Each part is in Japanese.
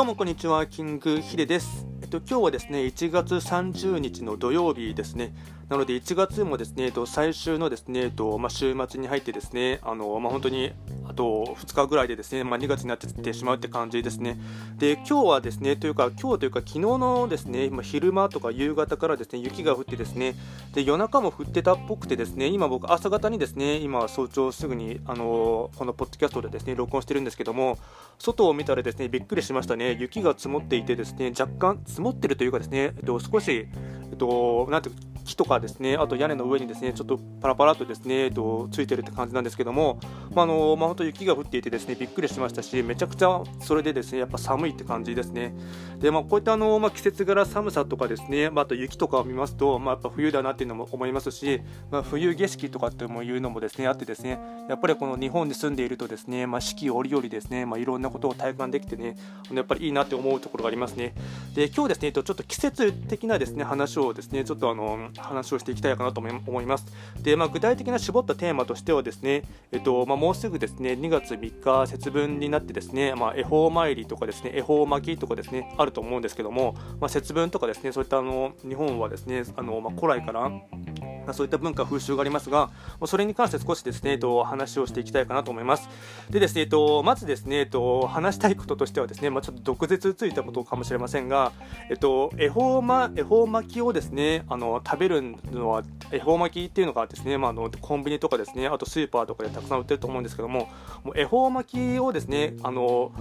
どうもこんにちは、キングヒデです。えっと今日はですね、1月30日の土曜日ですね。なので1月もですね、えっと最終のですね、えっとまあ、週末に入ってですね、あのまあ、本当にあと2日ぐらいでですね、まあ、2月になってってしまうって感じですね。で、今日はですね、というか、今日というか、昨日のですね、今昼間とか夕方からですね、雪が降ってですね、で夜中も降ってたっぽくてですね、今僕、朝方にですね、今、早朝すぐに、あのこのポッドキャストでですね、録音してるんですけども、外を見たらですね、びっくりしましたね、雪が積もっていてですね、若干積もってるというかですね、えっと、少し、えっと、なんていう木とかですねあと屋根の上にですねちょっとパラパラとですね、えっと、ついてるって感じなんですけども、まあのまあ、本当雪が降っていてですねびっくりしましたしめちゃくちゃそれでですねやっぱ寒いって感じですね。で、まあ、こういったあの、まあ、季節柄寒さとかですね、まあ、あと雪とかを見ますと、まあ、やっぱ冬だなっていうのも思いますし、まあ、冬景色とかっていうのもですねあってですねやっぱりこの日本に住んでいるとですね、まあ、四季折々ですね、まあ、いろんなことを体感できてねやっぱりいいなって思うところがありますね。で今日ですねちょっと季節的なですね話をですねちょっとあの話をしていきたいかなと思います。で、まあ、具体的な絞ったテーマとしてはですね、えっとまあ、もうすぐですね2月3日節分になってですね、まあ、恵方参りとかですね恵方巻きとかですねあると思うんですけども、まあ、節分とかですねそういったあの日本はですねあの、まあ、古来からまそういった文化、風習がありますが、それに関して少しですね、えっと、話をしていきたいかなと思います。でですね、えっと、まずですね、えっと、話したいこととしてはですね、まあ、ちょっと毒舌ついたことかもしれませんが、えっと、恵方,、ま、恵方巻きをですね、あの食べるのは、恵方巻きっていうのがですね、まあ、あのコンビニとかですね、あとスーパーとかでたくさん売ってると思うんですけども、もう恵方巻きをですね、あの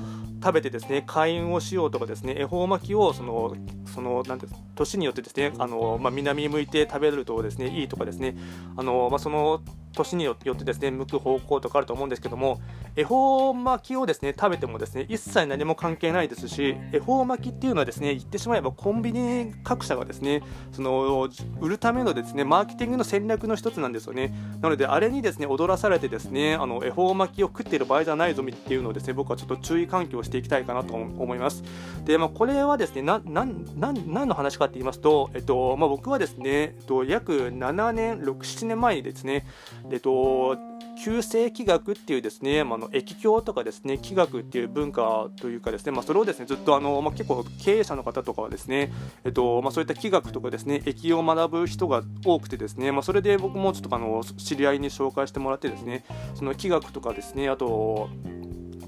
食べてですね、開運をしようとかですね、恵方巻きをその、その、なんて年によってですね、あのまあ、南向いて食べるとですね、いいとかですね、あのまあ、その年によってですね向く方向とかあると思うんですけども恵方巻きをですね食べてもですね一切何も関係ないですし恵方巻きっていうのはですね言ってしまえばコンビニ各社がですねその売るためのですねマーケティングの戦略の一つなんですよね。なのであれにですね踊らされてですねあの恵方巻きを食っている場合じゃないぞっていうのをですね僕はちょっと注意喚起をしていきたいかなと思います。でまあ、これはですねななな何の話かって言いますと、えっとまあ、僕はですね、えっと、約7年67年前にですねえっと、旧世紀学っていうですね、まあ、の液経とかですね気学っていう文化というかですね、まあ、それをですねずっとあの、まあ、結構経営者の方とかはですね、えっとまあ、そういった気学とかですね液を学ぶ人が多くてですね、まあ、それで僕もちょっとあの知り合いに紹介してもらってですねその気学とかですねあと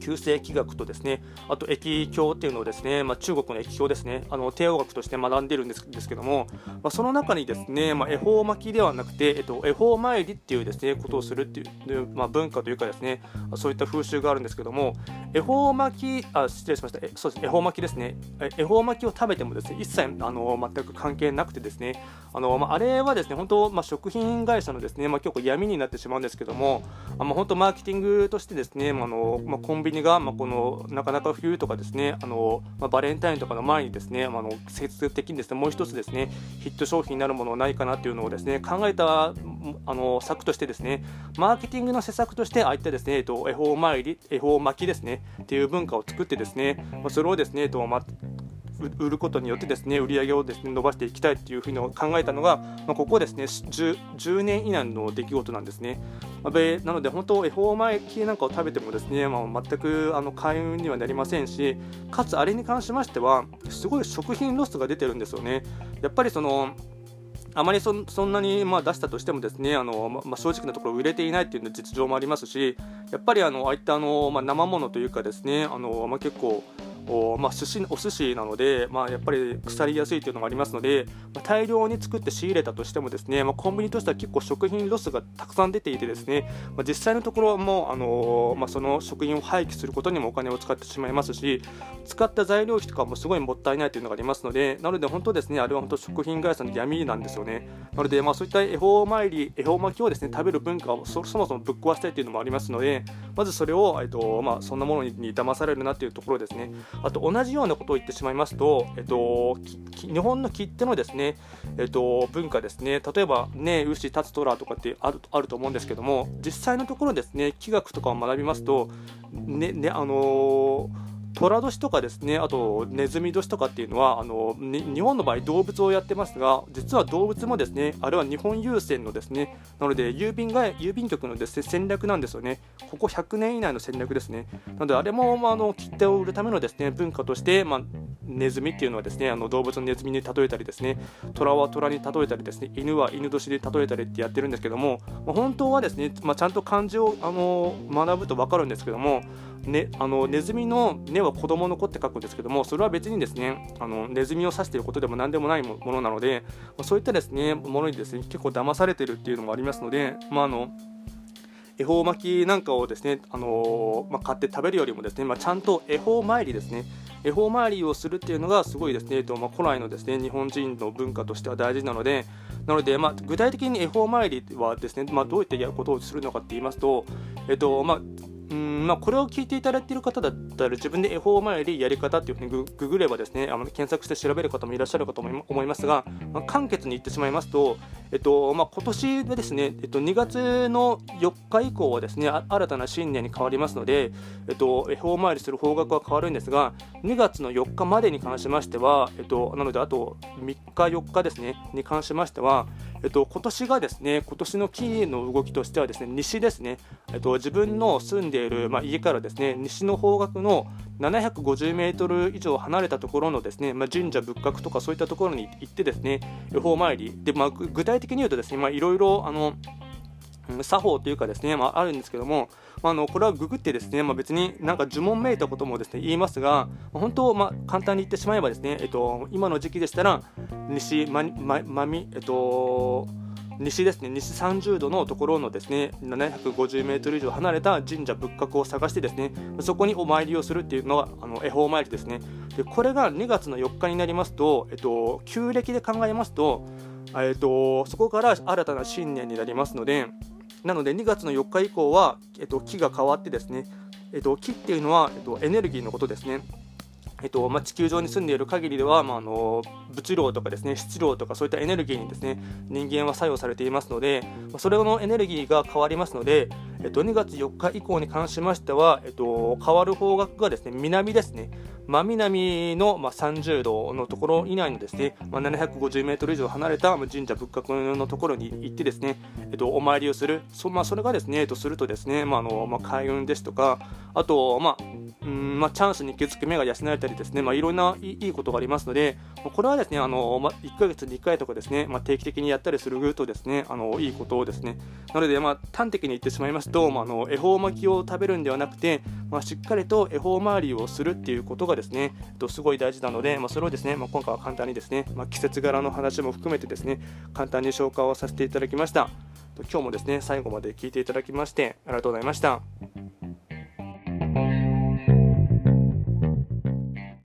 旧世紀学とですねあと液経っていうのをですね、まあ、中国の液経ですねあの帝王学として学んでいるんですですけども、まあ、その中にですね、まあ、恵方巻きではなくて、えっと、恵方参りっていうですねことをするっていう、まあ、文化というかですねそういった風習があるんですけども恵方巻きあ失礼しました。えそうです。恵方巻きですね。恵方巻きを食べてもですね一切あの全く関係なくてですねあの、まあ、あれはですね本当、まあ、食品会社のですね、まあ、結構闇になってしまうんですけどもあ、まあ、本当マーケティングとしてですね、まあのまあ、コンビニが、まあ、このなかなか冬とかですねあの、まあ、バレンタインとかの前にですね、まあ、の節的にですねもう一つですねヒット商品になるものないかなっていうのをですね考えたあの策としてですねマーケティングの施策としてああいったですね、えっと、恵方参り恵方巻きですねっていう文化を作ってですね、まあ、それをですね、えっとまあ売ることによってですね売り上げをですね伸ばしていきたいというふうに考えたのが、まあ、ここですね 10, 10, 年以内の出来事なんですね。まあ、なので本当恵方巻きなんかを食べてもですね、まあ、全くあの開運にはなりませんしかつあれに関しましてはすごい食品ロスが出てるんですよね。やっぱりそのあまりそんなにまあ出したとしてもですねあの、まあ、正直なところ売れていないという実情もありますしやっぱりあのああいったあの、まあ、生ものというかですねあの、まあ、結構お,、まあ、寿司お寿司なので、まあ、やっぱり腐りやすいというのがありますので、まあ、大量に作って仕入れたとしてもですね、まあ、コンビニとしては結構食品ロスがたくさん出ていてですね、まあ、実際のところはもう、あのー、まあ、その食品を廃棄することにもお金を使ってしまいますし使った材料費とかもすごいもったいないというのがありますのでなので本当ですねあれは本当食品会社の闇なんですよね。なので、まあ、そういった恵方参り恵方巻きをですね食べる文化をそもそもぶっ壊したいというのもありますのでまずそれを、えっとまあ、そんなものに騙されるなというところですね。あと同じようなことを言ってしまいますと、えっと、日本の切手のですね、えっと、文化ですね、例えば、ね、牛、立つ虎とかってあるあると思うんですけども、実際のところですね、器学とかを学びますと、ねねあのー寅年とかですねあとネズミ年とかっていうのはあの日本の場合動物をやってますが実は動物もですねあれは日本郵船のですねなので郵便が郵便局のですね戦略なんですよね。ここ100年以内の戦略ですね。なのであれも、まあ、あの切手を売るためのですね文化として、まあ、ネズミっていうのはですねあの動物のネズミに例えたりですね虎は虎に例えたりですね犬は犬年で例えたりってやってるんですけども、まあ、本当はですね、まあ、ちゃんと漢字をあの学ぶと分かるんですけどもね、あのネズミの根は子供の子って書くんですけどもそれは別にですねあのネズミを指していることでも何でもないものなのでそういったですねものにですね結構騙されてるっていうのもありますので、まあ、あの恵方巻きなんかをですね、あのまあ、買って食べるよりもですね、まあ、ちゃんと恵方参りですね。恵方参りをするっていうのがすごいですね、えっとまあ、古来のですね日本人の文化としては大事なのでなので、まあ、具体的に恵方参りはですね、まあ、どうやってやることをするのかって言いますと、えっとまあうんまあ、これを聞いていただいている方だったら自分で恵方参りやり方っていうふうにググればですねあの検索して調べる方もいらっしゃるかと思いますが、まあ、簡潔に言ってしまいますと、えっとまあ、今年はですね、えっと、2月の4日以降はですね新たな新年に変わりますので、えっと、恵方参りする方角は変わるんですが2月の4日までに関しましては、えっと、なのであと3日4日ですねに関しましてはえっと、今年がですね今年の木の動きとしてはですね西ですね、えっと、自分の住んでいる、まあ、家からですね西の方角の750メートル以上離れたところのですね、まあ、神社仏閣とかそういったところに行ってですね予報参り。で、まあ、具体的に言うとですねいろいろあの作法というかですね、まあ、あるんですけども、あ、のこれはググってですね、まあ、別になんか呪文めいたこともですね言いますが、本当、まあ、簡単に言ってしまえばですね、えっと、今の時期でしたら西まままみえっと西ですね西30度のところのですね750メートル以上離れた神社仏閣を探してですねそこにお参りをするっていうのがあの恵方参りですね。でこれが2月の4日になりますと、えっと、旧暦で考えますと、えっと、そこから新たな新年になりますのでなので2月の4日以降は、えっと、木が変わってですね、えっと、木っていうのは、えっと、エネルギーのことですね。えっとまあ、地球上に住んでいる限りでは、まあ、あの物量とかですね質量とかそういったエネルギーにですね人間は作用されていますので、まあ、それのエネルギーが変わりますので、えっと、2月4日以降に関しましては、えっと、変わる方角がですね南ですね真南の、まあ、30度のところ以内のですね、まあ、750メートル以上離れた神社仏閣のところに行ってですね、えっと、お参りをする、そ,、まあ、それがですね、えっと、するとですね、まああのまあ、開運ですとか、あと、まあうんまあ、チャンスに気づく目が養えたりですね、まあ、いろんないいことがありますので、これはですね、あのまあ、1ヶ月に1回とかですね、まあ、定期的にやったりするとですね、あのいいことをですね、なので、まあ、端的に言ってしまいますと、まあ、あの恵方巻きを食べるんではなくて、まあ、しっかりと恵方回りをするっていうことがですね、えっと、すごい大事なので、まあ、それをですね、まあ、今回は簡単にですね、まあ、季節柄の話も含めてですね、簡単に紹介をさせていただきました。今日もですね、最後まで聞いていただきまして、ありがとうございました。